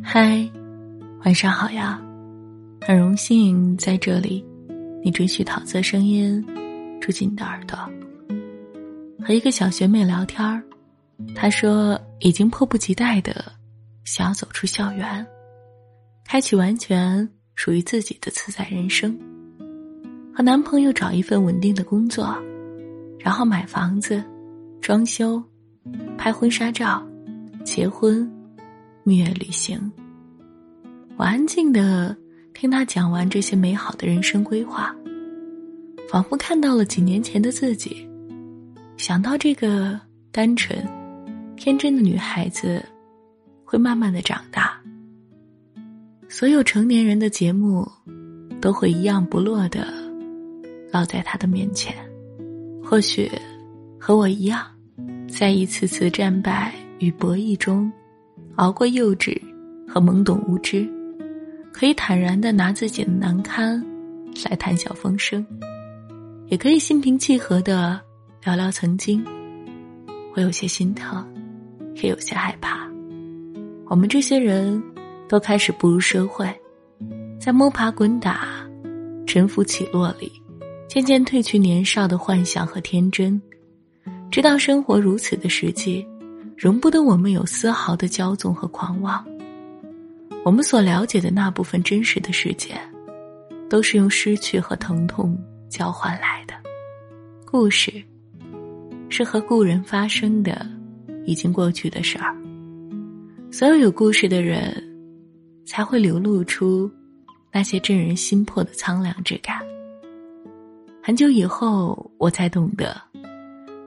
嗨，晚上好呀！很荣幸在这里，你准许桃色声音住进你的耳朵。和一个小学妹聊天儿，她说已经迫不及待的想要走出校园，开启完全属于自己的自在人生，和男朋友找一份稳定的工作，然后买房子、装修、拍婚纱照、结婚。蜜月旅行，我安静的听他讲完这些美好的人生规划，仿佛看到了几年前的自己，想到这个单纯、天真的女孩子会慢慢的长大。所有成年人的节目都会一样不落的落在他的面前，或许和我一样，在一次次战败与博弈中。熬过幼稚和懵懂无知，可以坦然的拿自己的难堪来谈笑风生，也可以心平气和的聊聊曾经。我有些心疼，也有些害怕。我们这些人都开始步入社会，在摸爬滚打、沉浮起落里，渐渐褪去年少的幻想和天真，知道生活如此的实际。容不得我们有丝毫的骄纵和狂妄。我们所了解的那部分真实的世界，都是用失去和疼痛交换来的。故事，是和故人发生的，已经过去的事儿。所有有故事的人，才会流露出那些震人心魄的苍凉之感。很久以后，我才懂得，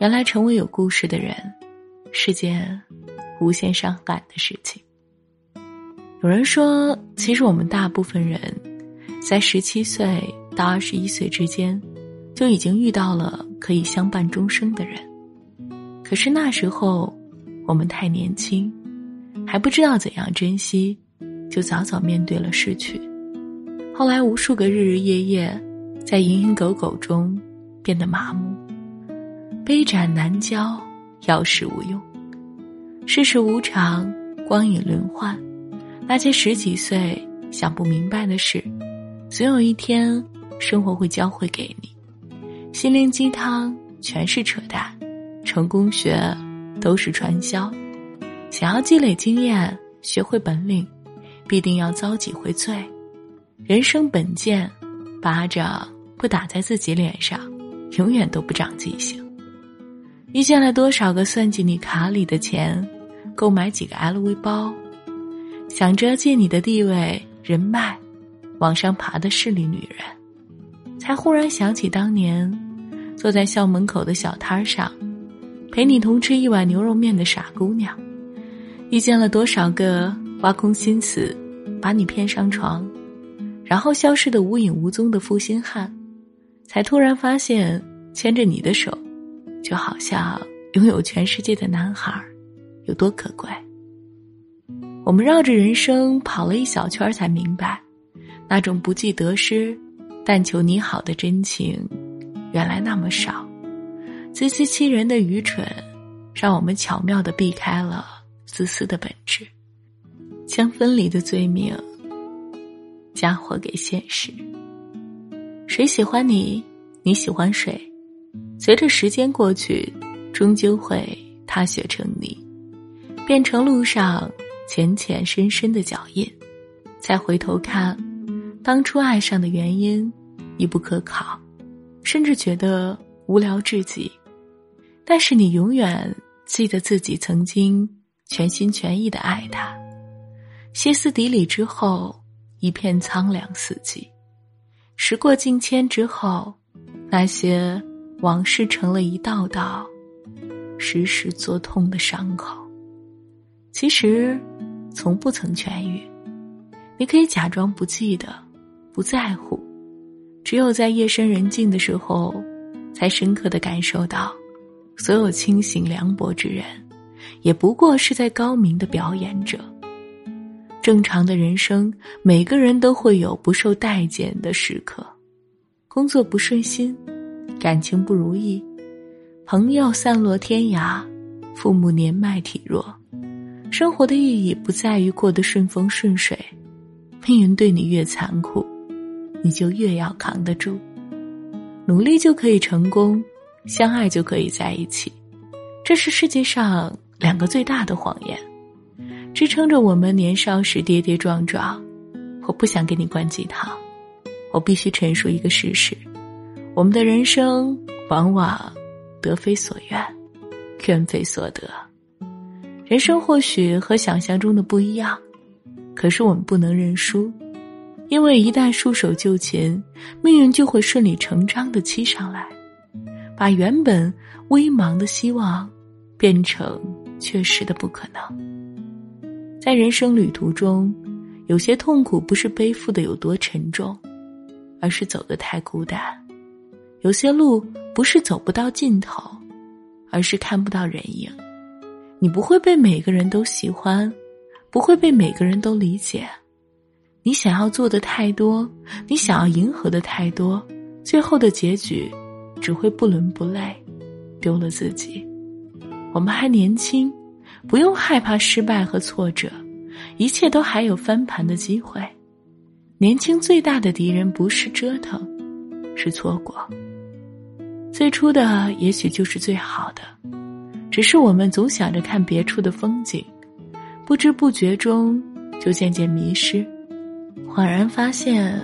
原来成为有故事的人。是件无限伤感的事情。有人说，其实我们大部分人，在十七岁到二十一岁之间，就已经遇到了可以相伴终生的人。可是那时候，我们太年轻，还不知道怎样珍惜，就早早面对了失去。后来，无数个日日夜夜，在蝇营狗苟中变得麻木，杯盏难交。药石无用，世事无常，光影轮换。那些十几岁想不明白的事，总有一天，生活会教会给你。心灵鸡汤全是扯淡，成功学都是传销。想要积累经验，学会本领，必定要遭几回罪。人生本贱，巴掌不打在自己脸上，永远都不长记性。遇见了多少个算计你卡里的钱，购买几个 LV 包，想着借你的地位人脉，往上爬的势利女人，才忽然想起当年坐在校门口的小摊上，陪你同吃一碗牛肉面的傻姑娘，遇见了多少个挖空心思把你骗上床，然后消失的无影无踪的负心汉，才突然发现牵着你的手。就好像拥有全世界的男孩有多可贵。我们绕着人生跑了一小圈，才明白，那种不计得失、但求你好的真情，原来那么少。自欺欺人的愚蠢，让我们巧妙的避开了自私的本质，将分离的罪名嫁祸给现实。谁喜欢你？你喜欢谁？随着时间过去，终究会踏雪成泥，变成路上浅浅深深的脚印。再回头看，当初爱上的原因已不可考，甚至觉得无聊至极。但是你永远记得自己曾经全心全意的爱他，歇斯底里之后，一片苍凉四季。时过境迁之后，那些。往事成了一道道，时时作痛的伤口。其实，从不曾痊愈。你可以假装不记得，不在乎。只有在夜深人静的时候，才深刻的感受到，所有清醒凉薄之人，也不过是在高明的表演者。正常的人生，每个人都会有不受待见的时刻，工作不顺心。感情不如意，朋友散落天涯，父母年迈体弱，生活的意义不在于过得顺风顺水，命运对你越残酷，你就越要扛得住。努力就可以成功，相爱就可以在一起，这是世界上两个最大的谎言，支撑着我们年少时跌跌撞撞。我不想给你灌鸡汤，我必须陈述一个事实：我们的人生往往得非所愿，愿非所得。人生或许和想象中的不一样，可是我们不能认输，因为一旦束手就擒，命运就会顺理成章的欺上来，把原本微茫的希望变成确实的不可能。在人生旅途中，有些痛苦不是背负的有多沉重，而是走得太孤单；有些路不是走不到尽头，而是看不到人影。你不会被每个人都喜欢，不会被每个人都理解。你想要做的太多，你想要迎合的太多，最后的结局只会不伦不类，丢了自己。我们还年轻，不用害怕失败和挫折，一切都还有翻盘的机会。年轻最大的敌人不是折腾，是错过。最初的也许就是最好的。只是我们总想着看别处的风景，不知不觉中就渐渐迷失，恍然发现，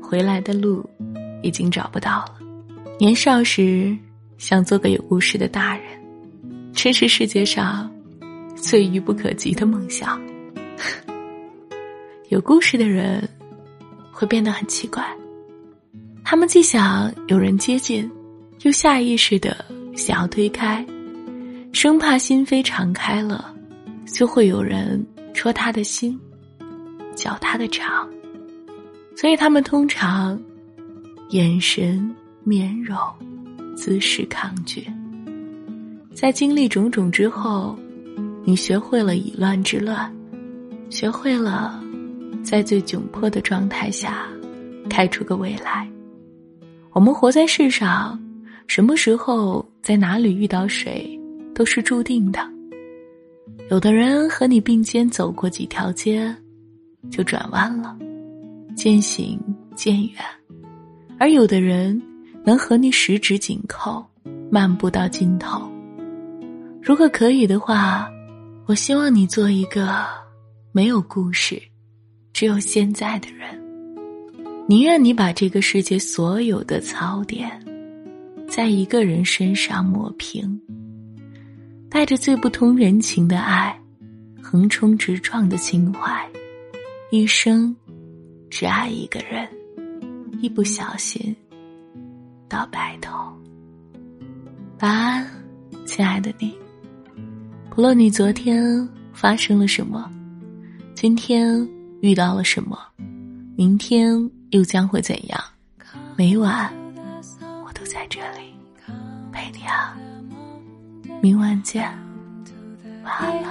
回来的路已经找不到了。年少时想做个有故事的大人，这是世界上最愚不可及的梦想。有故事的人会变得很奇怪，他们既想有人接近，又下意识的想要推开。生怕心扉敞开了，就会有人戳他的心，搅他的肠，所以他们通常眼神、面容、姿势抗拒。在经历种种之后，你学会了以乱治乱，学会了在最窘迫的状态下开出个未来。我们活在世上，什么时候在哪里遇到谁？都是注定的。有的人和你并肩走过几条街，就转弯了，渐行渐远；而有的人能和你十指紧扣，漫步到尽头。如果可以的话，我希望你做一个没有故事，只有现在的人。宁愿你把这个世界所有的槽点，在一个人身上抹平。带着最不通人情的爱，横冲直撞的情怀，一生只爱一个人，一不小心到白头。晚安，亲爱的你。不论你昨天发生了什么，今天遇到了什么，明天又将会怎样？每晚我都在这里陪你啊。明晚见，晚安了。